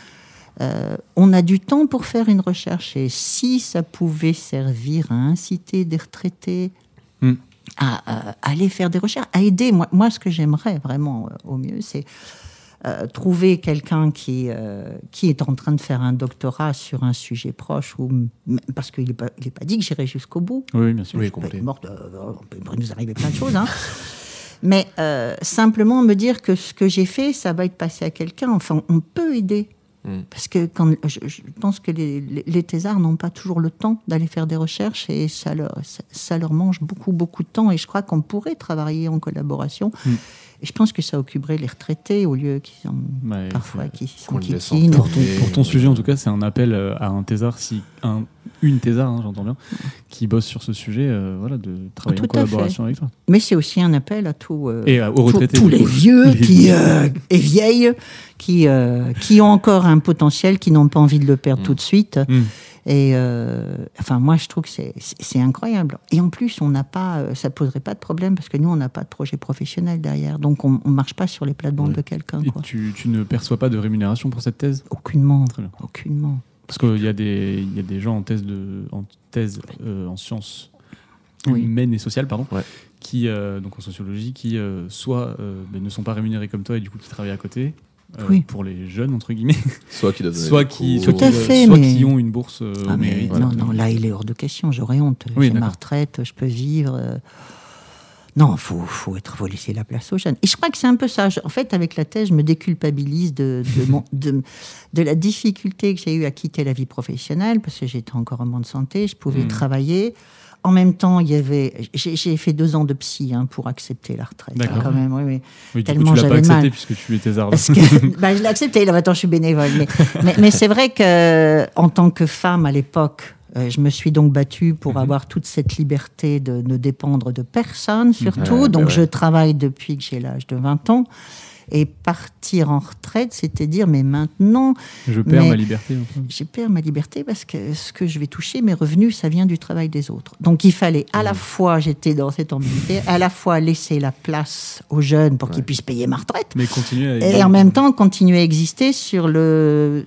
Euh, on a du temps pour faire une recherche et si ça pouvait servir à inciter des retraités à, à aller faire des recherches, à aider. Moi, moi ce que j'aimerais vraiment euh, au mieux, c'est euh, trouver quelqu'un qui, euh, qui est en train de faire un doctorat sur un sujet proche, ou, parce qu'il n'est pas, il est pas dit que j'irai jusqu'au bout. Oui, bien sûr. Oui, morte, euh, il peut nous arriver plein de choses. hein. Mais euh, simplement me dire que ce que j'ai fait, ça va être passé à quelqu'un. Enfin, on peut aider. Mm. Parce que quand, je, je pense que les, les, les thésards n'ont pas toujours le temps d'aller faire des recherches et ça leur, ça, ça leur mange beaucoup, beaucoup de temps. Et je crois qu'on pourrait travailler en collaboration. Mm. Et je pense que ça occuperait les retraités au lieu qu'ils sont Ouais, parfois qui sont. Pour ton, Et- pour ton sujet, en tout cas, c'est un appel euh, à un thésard, si un, une thésard, hein, j'entends bien, qui bosse sur ce sujet, euh, voilà, de travailler en Tout collaboration avec toi. Mais c'est aussi un appel à tout. euh, Et euh, aux tous- retraités. tous les vieux Les qui, et vieilles qui, qui ont encore un potentiel, qui n'ont pas envie de le perdre Mm. tout de suite. Mm. Et enfin, moi, je trouve que c'est- incroyable. Et en plus, on n'a pas, ça poserait pas de problème parce que nous, on n'a pas de projet professionnel derrière. Donc, on ne marche pas sur les plates-bandes Ouais. de quelqu'un. Tu, tu ne perçois pas de rémunération pour cette thèse? Aucunement. Aucunement. Parce qu'il y, a des- il y a des gens en thèse, de, en, thèse euh, en sciences Oui. humaines et sociales, pardon, Ouais. qui, euh, donc en sociologie, qui euh, soit euh, ben, ne sont pas rémunérés comme toi et du coup qui travaillent à côté, euh, Oui. pour les jeunes, entre guillemets, Soit qui soit qui, cours. soit, Tout à qui, fait, soit mais- qui ont une bourse euh, Ah, mais mérite. non, non, là, il est hors de question. J'aurais honte. Oui, J'ai ma retraite, je peux vivre. Non, il faut, faut, être, faut laisser la place aux jeunes. Et je crois que c'est un peu ça. Je- en fait, avec la thèse, je me déculpabilise de, de, mon- de, de la difficulté que j'ai eue à quitter la vie professionnelle, parce que j'étais encore en bonne santé, je pouvais Mm. travailler. En même temps, il y avait. J'ai fait deux ans de psy hein, pour accepter la retraite. hein, D'accord. quand même, oui, oui. Oui, du coup, tellement tu l'as pas j'avais accepté mal. puisque tu es thésard. Parce que bah, je l'ai accepté, là maintenant je suis bénévole. Mais, mais, mais c'est vrai que en tant que femme à l'époque, euh, je me suis donc battue pour Mhm. avoir toute cette liberté de ne dépendre de personne, surtout. Donc ouais. je travaille depuis que j'ai l'âge de 20 ans. Et partir en retraite, c'était dire, mais maintenant, Je perds Mais- ma liberté. un peu. j'ai perdu ma liberté parce que ce que je vais toucher, mes revenus, ça vient du travail des autres. Donc il fallait à la fois, j'étais dans cette ambiguïté, à la fois laisser la place aux jeunes pour qu'ils Ouais. puissent payer ma retraite, Mais continuer à. et en même temps continuer à exister sur le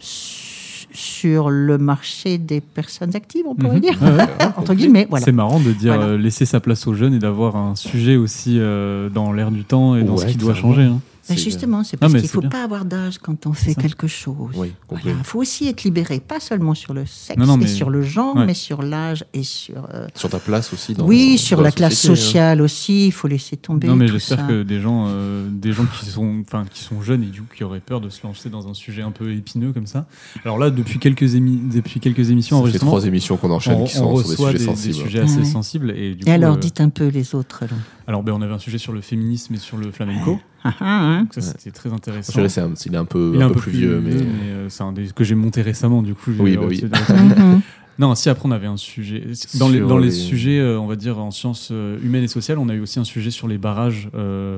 sur le marché des personnes actives, on pourrait Mhm. dire, Ouais, ouais. entre guillemets. Voilà. C'est marrant de dire Voilà. euh, laisser sa place aux jeunes et d'avoir un sujet aussi euh, dans l'air du temps et dans ce qui doit changer. hein. Ben C'est- justement, c'est parce mais qu'il ne faut bien. pas avoir d'âge quand on fait quelque chose. Oui. Il faut aussi être libéré, pas seulement sur le sexe Non, non, et mais- sur le genre, ouais. mais sur l'âge et sur... euh, Sur ta place aussi. Dans, oui, dans sur la classe société, hein. sociale aussi, il faut laisser tomber Non, mais j'espère que des gens, euh, des gens qui sont, qui sont jeunes et du coup qui auraient peur de se lancer dans un sujet un peu épineux comme ça. Alors là, depuis quelques, émi- depuis quelques émissions Ça fait trois émissions qu'on enchaîne on, qui on sont sur des sujets des, des sensibles. sujets assez Ouais. sensibles et du Et coup, alors, euh, dites un peu les autres. alors. alors ben, on avait un sujet sur le féminisme et sur le flamenco. Ah, ah, hein. Donc ça, Ouais. c'était très intéressant. Je dirais, c'est un- il est un peu, Il est un peu plus vieux, mais. euh, c'est un des que j'ai monté récemment, du coup. Oui, bah oui. Mhm. Non, si après on avait un sujet dans les, dans les, les- sujets, euh, on va dire en sciences euh, humaines et sociales, on a eu aussi un sujet sur les barrages euh,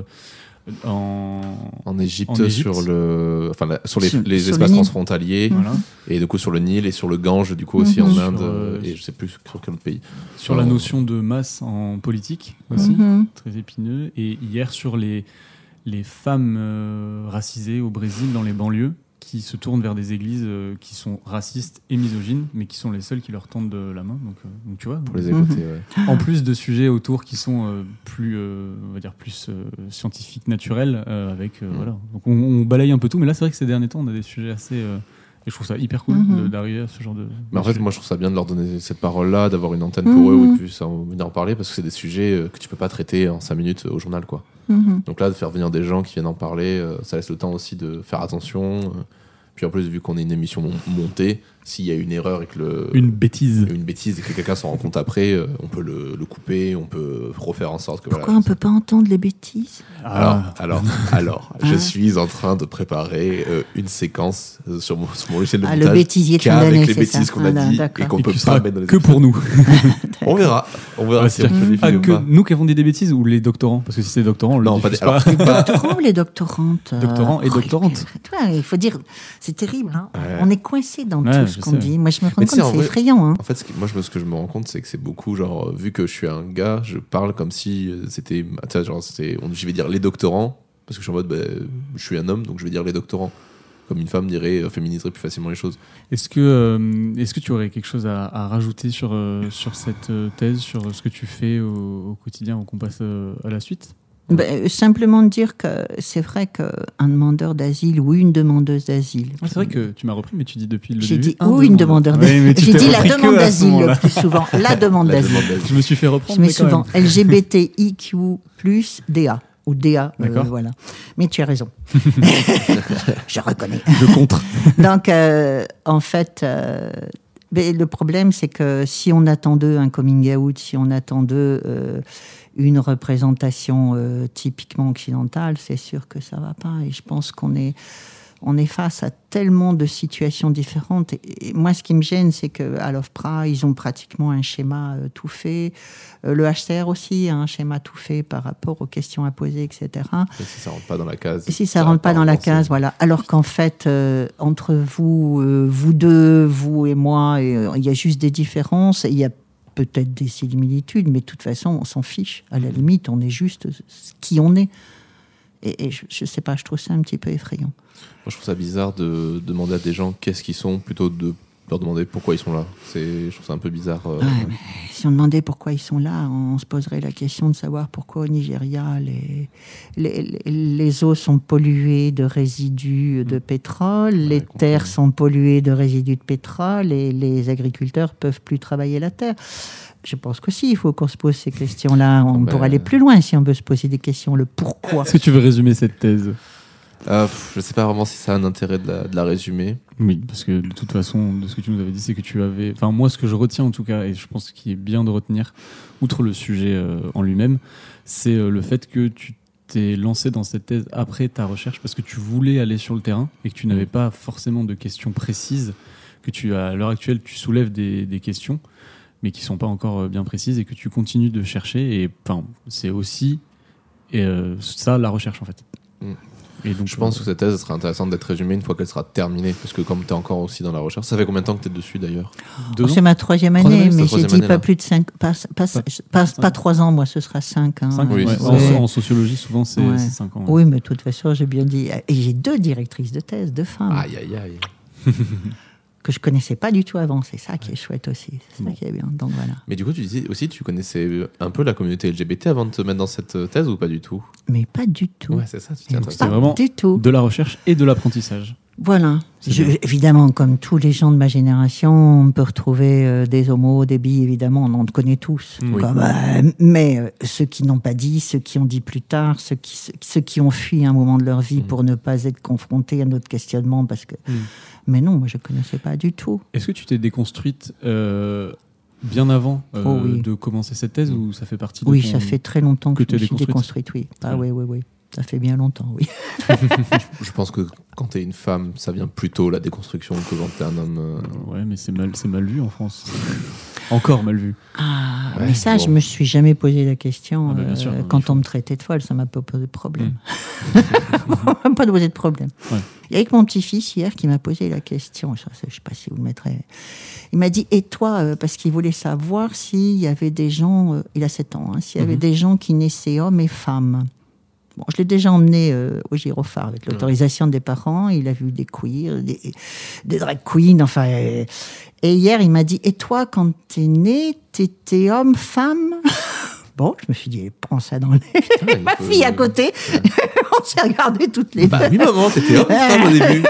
en En Égypte, En Égypte. sur le, enfin, la- sur les, Sur- les sur le espaces transfrontaliers voilà et du coup sur le Nil et sur le Gange du coup aussi Mhm. en Sur, Inde euh, et je sais plus sur quel autre pays. sur la notion de masse en politique aussi, Mhm. très épineux. Et hier sur les les femmes euh, racisées au Brésil dans les banlieues qui se tournent vers des églises euh, qui sont racistes et misogynes, mais qui sont les seules qui leur tendent de la main. Donc, euh, donc tu vois, Pour les écouter, ouais. en plus de sujets autour qui sont plus, on va dire plus scientifiques, naturels, avec Mm. voilà. Donc on, on balaye un peu tout, mais là c'est vrai que ces derniers temps on a des sujets assez, et je trouve ça hyper cool Mhm. de- d'arriver à ce genre de. Mais en fait, moi, je trouve ça bien de leur donner cette parole-là, d'avoir une antenne pour eux où Mhm. ils puissent en venir en parler, parce que c'est des sujets euh, que tu peux pas traiter en 5 minutes au journal, quoi. Mhm. Donc là, de faire venir des gens qui viennent en parler, euh, ça laisse le temps aussi de faire attention, euh, Puis en plus, vu qu'on est une émission mon- montée, s'il y a une erreur et que le. Une bêtise. une bêtise et que quelqu'un s'en rend compte après, euh, on peut le, le couper, on peut refaire en sorte que. Pourquoi voilà, on peut pas entendre les bêtises? Alors, Ah. alors, alors, je Ah. suis en train de préparer euh, une séquence euh, sur mon, sur mon logiciel de Ah, le montage bêtisier de fin qu'avec d'année, les bêtises qu'on a Ah, dit et qu'on peut qui pas mettre dans les que pour nous. On verra, on verra Ouais, si on c'est-à-dire peut les pas filmer ou que pas. nous qui avons dit des bêtises ou les doctorants? Parce que si c'est les doctorants, on le Non, des- alors, pas. pas- Doctorants ou les doctorantes Doctorants et oh, doctorantes. tu vois, Il faut dire, c'est terrible. hein. On est coincé dans tout ce je qu'on sais. dit. Moi, je me rends Mais compte, c'est effrayant. hein. En fait, ce qui- moi, je, ce que je me rends compte, c'est que c'est beaucoup, genre, euh, vu que je suis un gars, je parle comme si euh, c'était, ah, genre, je vais dire les doctorants, parce que je suis en mode, bah, je suis un homme, donc je vais dire les doctorants. Comme une femme dirait, euh, féminiserait plus facilement les choses. Est-ce que, euh, est-ce que tu aurais quelque chose à, à rajouter sur, euh, sur cette euh, thèse, sur ce que tu fais au, au quotidien qu'on passe euh, à la suite? Ben, simplement de dire que c'est vrai qu'un demandeur d'asile ou une demandeuse d'asile. Ah, C'est vrai que tu m'as repris, mais tu dis depuis le J'ai début. dit un ou une demandeur mais d'asile. J'ai dit la demande d'asile le plus souvent. La demande d'asile. Je me suis fait Je reprendre. mets mais quand souvent même. LGBTIQ plus DA ou DA. euh, voilà. Mais tu as raison. Je reconnais. De contre. Donc, euh, en fait, euh, mais le problème, c'est que si on attend d'eux un coming out, si on attend d'eux une représentation euh, typiquement occidentale, c'est sûr que ça va pas. Et je pense qu'on est, on est face à tellement de situations différentes. Et, et moi, ce qui me gêne, c'est qu'à l'OFPRA, ils ont pratiquement un schéma euh, tout fait. Euh, le HCR aussi a un schéma tout fait par rapport aux questions à poser, etc. Et si ça rentre pas dans la case. Et si ça rentre pas dans la case, voilà. Alors qu'en fait, entre vous, vous deux, vous et moi, il y a juste des différences. Il y a peut-être des similitudes, mais de toute façon, on s'en fiche. À la limite, on est juste qui on est. Et, je, je sais pas, je trouve ça un petit peu effrayant. Moi, je trouve ça bizarre de demander à des gens qu'est-ce qu'ils sont plutôt de leur demander pourquoi ils sont là. C'est, je trouve ça un peu bizarre. euh, Ouais, mais si on demandait pourquoi ils sont là, on se poserait la question de savoir pourquoi au Nigeria les, les, les- eaux sont polluées de résidus de pétrole, les complètement. terres sont polluées de résidus de pétrole et les agriculteurs peuvent plus travailler la terre. Je pense qu'aussi, il faut qu'on se pose ces questions-là. On Ben- pourrait aller plus loin si on veut se poser des questions. Le pourquoi. Est-ce que tu veux résumer cette thèse? Euh, je sais pas vraiment si ça a un intérêt de la, de la résumer. Oui, parce que de toute façon, de ce que tu nous avais dit, c'est que tu avais. Enfin, moi, ce que je retiens en tout cas, et je pense qu'il est bien de retenir, outre le sujet euh, en lui-même, c'est euh, le fait que tu t'es lancé dans cette thèse après ta recherche parce que tu voulais aller sur le terrain et que tu n'avais pas forcément de questions précises, que tu à l'heure actuelle tu soulèves des, des questions, mais qui sont pas encore euh, bien précises et que tu continues de chercher. Et enfin, c'est aussi et, ça la recherche en fait. Et donc, Je pense euh, que cette thèse sera intéressante d'être résumée une fois qu'elle sera terminée. Parce que comme tu es encore aussi dans la recherche, ça fait combien de temps que tu es dessus d'ailleurs Oh, c'est ma troisième Troisième année, mais j'ai dit année, pas là. plus de cinq, pas, pas, pas, pas trois ans, moi, ce sera cinq. hein. Cinq, Oui, ouais. c'est En, Ouais. en sociologie, souvent, c'est Ouais. c'est cinq ans. Oui, mais de toute façon, j'ai bien dit. Et j'ai deux directrices de thèse, deux femmes, Aïe, aïe, aïe. que je connaissais pas du tout avant. C'est ça qui est chouette aussi. C'est ça qui est bien. Donc voilà. Mais du coup, tu disais aussi, tu connaissais un peu la communauté LGBT avant de te mettre dans cette euh, thèse ou pas du tout? Mais pas du tout. Ouais, c'est ça, c'est vraiment du tout. De la recherche et de l'apprentissage. Voilà. Je- évidemment, comme tous les gens de ma génération, on peut retrouver euh, des homos, des bi, évidemment, on en connaît tous. Oui. Comme, euh, mais euh, ceux qui n'ont pas dit, ceux qui ont dit plus tard, ceux qui, ceux qui ont fui un moment de leur vie Mm. pour ne pas être confrontés à notre questionnement, parce que. Mm. Mais non, moi je connaissais pas du tout. Est-ce que tu t'es déconstruite euh, bien avant euh, Oh oui. de commencer cette thèse ou ça fait partie de Oui, ton- ça fait très longtemps que, que je me suis déconstruite. déconstruite, oui. Ah oui, oui, oui. Ça fait bien longtemps, oui. Je pense que quand tu es une femme, ça vient plutôt la déconstruction que quand tu es un homme. euh, Ouais, mais c'est mal, c'est mal vu en France. Encore mal vu. Ah, Ouais, mais ça, bon. je me suis jamais posé la question. Ah bah, euh, quand faut. on me traitait de folle, ça m'a pas posé de problème. pas de poser de problème. Ouais. Il y a que mon petit-fils hier qui m'a posé la question. Je sais pas si vous le mettrez. Il m'a dit Et toi euh, Parce qu'il voulait savoir s'il y avait des gens. euh, il a 7 ans. hein, s'il y avait Mhm. des gens qui naissaient hommes et femmes. Bon, je l'ai déjà emmené euh, au gyrophare avec l'autorisation des parents. Il a vu des queers, des, des drag queens, enfin. et hier, il m'a dit Et toi, quand t'es né, t'étais homme, femme? Bon, je me suis dit Prends ça dans le nez. putain, il Ma fille à côté, on s'est regardé toutes les deux. Bah oui, maman, t'étais homme, femme au début.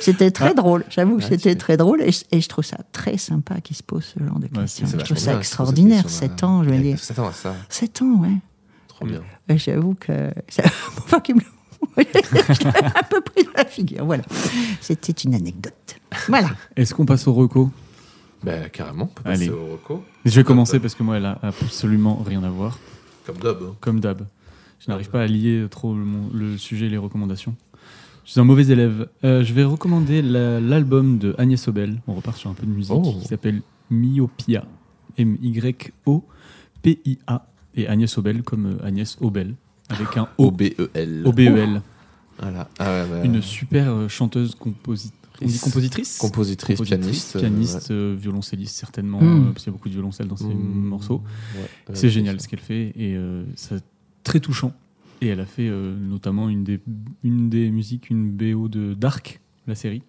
C'était très drôle. J'avoue Ouais, c'était très drôle. Et, je- et je trouve ça très sympa qu'il se pose ce genre de Ouais, questions. je trouve ça bien, extraordinaire. je trouve cette 7 ans, je veux dire. 7 ans, ça. 7 ans, ouais. Trop bien. Et J'avoue que. ça- enfin, me- à peu près dans la figure. Voilà. C'était une anecdote. Voilà. Est-ce qu'on passe au reco? Bah, carrément, on peut Allez. passer au reco. Je vais commencer parce que moi, elle a absolument rien à voir. Comme d'hab. hein. Comme d'hab. Je n'arrive pas à lier trop le, mon- le sujet et les recommandations. Je suis un mauvais élève. Euh, je vais recommander la- l'album de Agnès Obel. On repart sur un peu de musique Oh. qui s'appelle Myopia. M-Y-O-P-I-A. Et Agnès Obel comme euh, Agnès Obel. Avec un O. O-B-E-L. O-B-E-L. Voilà. Ah ouais, bah, Une super euh, chanteuse composi- on dit compositrice? compositrice, pianiste. euh, pianiste, euh, violoncelliste certainement, Mm. euh, parce qu'il y a beaucoup de violoncelle dans ses ouais. Mm, morceaux. ouais, C'est génial ce qu'elle fait et euh, c'est très touchant. Et elle a fait euh, notamment une des, une des musiques, une BO de Dark, la série.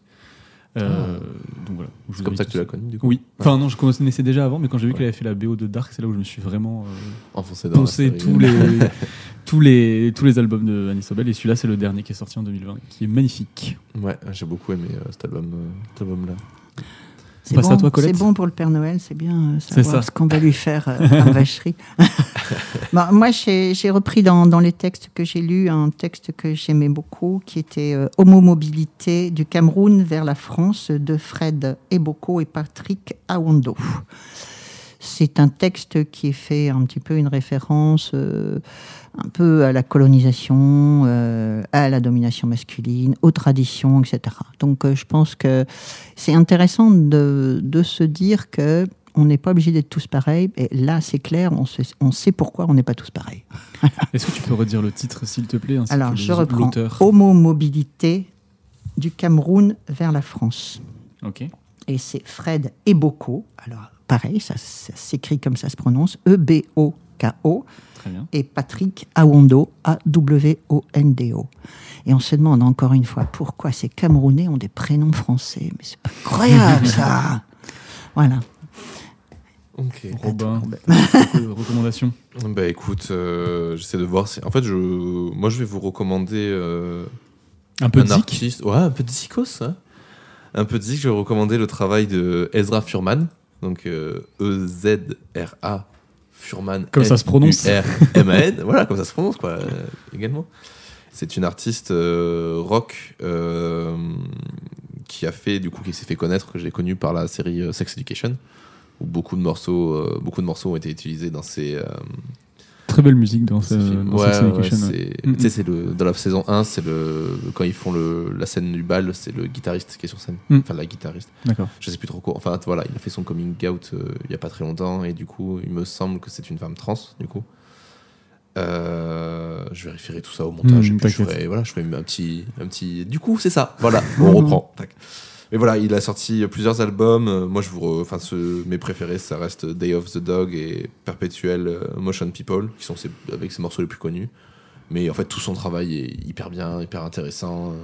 Euh, Donc voilà. je vous C'est comme ça que tu l'as connue, du coup. Oui. Enfin non, je connaissais déjà avant, mais quand j'ai vu Ouais. qu'elle avait fait la BO de Dark, c'est là où je me suis vraiment euh, Enfoncé dans la série. tous les, tous, les, tous les albums de Anis Sobel. Et celui-là, c'est le dernier qui est sorti en 2020, qui est magnifique. Ouais, j'ai beaucoup aimé euh, cet album, euh, cet album-là. C'est bon, à toi, Colette. c'est bon pour le Père Noël, c'est bien euh, savoir ça. ce qu'on va lui faire euh, comme vacherie. Bon, moi, j'ai repris dans, les textes que j'ai lus un texte que j'aimais beaucoup, qui était euh, Homo-mobilité du Cameroun vers la France de Fred Eboko et Patrick Awondo. C'est un texte qui fait un petit peu une référence euh, un peu à la colonisation, euh, à la domination masculine, aux traditions, etc. Donc euh, je pense que c'est intéressant de se dire que on n'est pas obligé d'être tous pareils. Et là, c'est clair, on sait, on sait pourquoi on n'est pas tous pareils. Est-ce que tu peux redire le titre, s'il te plaît ainsi Alors, que je reprends. l'auteur Homo-mobilité du Cameroun vers la France. Ok. Et c'est Fred Eboko. Alors, pareil, ça, ça s'écrit comme ça se prononce. E-B-O-K-O. Très bien. et Patrick Awondo, A-W-O-N-D-O. Et on se demande encore une fois pourquoi ces Camerounais ont des prénoms français. Mais c'est pas incroyable ça Voilà. Ok. Robin, Re- recommandation Bah écoute, euh, j'essaie de voir. si- En fait, je... moi je vais vous recommander euh, Un peu un de zik artiste. Ouais, un peu de Zikos. hein. Un peu de Zik. Je vais recommander le travail de Ezra Furman. Donc euh, E-Z-R-A Furman. Comme ça se prononce. R-M-A-N. voilà, comme ça se prononce, quoi, euh, également. C'est une artiste euh, rock euh, qui a fait, du coup, qui s'est fait connaître, que j'ai connu par la série euh, Sex Education, où beaucoup de morceaux, euh, beaucoup de morceaux ont été utilisés dans ces, euh, Très belle musique dans, ce, ces films. dans Ouais, ouais, c'est- Mm, c'est le dans la saison 1, c'est le quand ils font le, la scène du bal, c'est le guitariste qui est sur scène. Mm. Enfin, la guitariste. D'accord. Je sais plus trop quoi. Enfin, voilà, il a fait son coming out euh, il y a pas très longtemps et du coup, il me semble que c'est une femme trans, du coup. Euh, je vérifierai tout ça au montage Mm, et puis je ferai, voilà, je ferai un petit, un petit. Du coup, c'est ça. Voilà, on reprend. Tac. Mais voilà, il a sorti plusieurs albums. Euh, Moi, je vous, enfin, ce- mes préférés, ça reste Day of the Dog et Perpetual euh, Motion People, qui sont ses- avec ses morceaux les plus connus. Mais en fait, tout son travail est hyper bien, hyper intéressant. euh.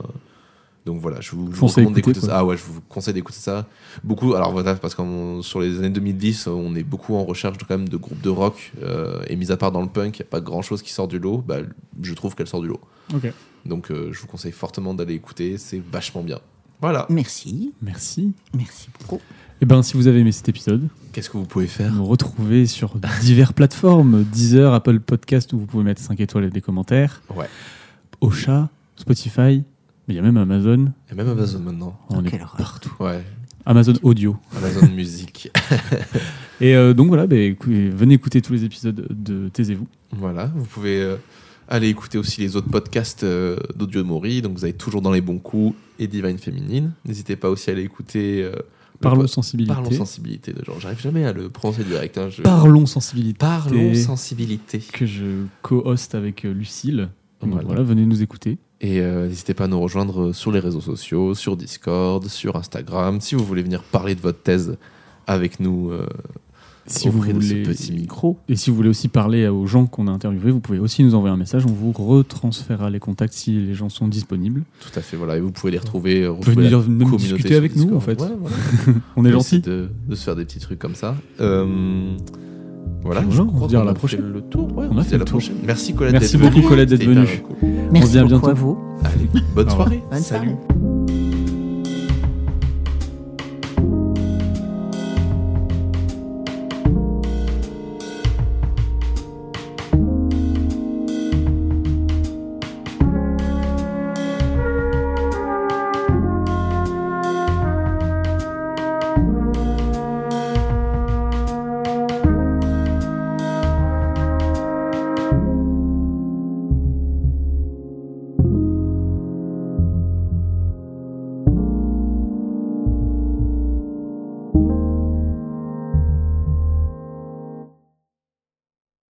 Donc voilà, je vous, écouter, d'écouter ça. Ah ouais, je vous conseille d'écouter ça. Beaucoup, alors voilà, parce que sur les années 2010, on est beaucoup en recherche de, quand même de groupes de rock. euh, et mis à part dans le punk, il n'y a pas grand chose qui sort du lot. Bah, je trouve qu'elle sort du lot. Donc euh, je vous conseille fortement d'aller écouter, c'est vachement bien. Voilà. Merci. Merci. Merci beaucoup. Et ben, si vous avez aimé cet épisode, Qu'est-ce que vous pouvez faire nous retrouver sur diverses plateformes Deezer, Apple Podcast, où vous pouvez mettre 5 étoiles et des commentaires. Ouais. Ocha, Spotify, mais il y a même Amazon. Il y a même Amazon maintenant. On est quelle horreur. partout. Ouais, Amazon Audio. Amazon Music. Et euh, donc voilà, bah, écoutez, venez écouter tous les épisodes de Taisez-vous. voilà, vous pouvez euh, aller écouter aussi les autres podcasts euh, d'Audio Mori. Donc vous avez toujours dans les bons coups et Divine Féminine. N'hésitez pas aussi à aller écouter euh, Parlons sensibilité. Parlons sensibilité de genre. J'arrive jamais à le prononcer direct. hein, je- Parlons sensibilité. Parlons sensibilité. Que je co-host avec euh, Lucille. Donc Voilà. voilà, venez nous écouter. Et euh, n'hésitez pas à nous rejoindre sur les réseaux sociaux, sur Discord, sur Instagram. Si vous voulez venir parler de votre thèse avec nous euh, Si vous voulez, de ce petit micro. Et si vous voulez aussi parler aux gens qu'on a interviewés, vous pouvez aussi nous envoyer un message. On vous retransférera les contacts si les gens sont disponibles. Tout à fait, voilà. Et vous pouvez les retrouver. euh, Vous pouvez venir même discuter avec nous, en fait. Ouais, voilà. On est gentil. de, de se faire des petits trucs comme ça. Euh, voilà, je on se dit à la a fait prochaine. le tour. Ouais, On a se fait le tour. prochaine. Merci Colette Merci beaucoup. Colette, d'être venue. cool. Merci dit à beaucoup bientôt. à vous. Allez, bonne soirée. Bonne Salut.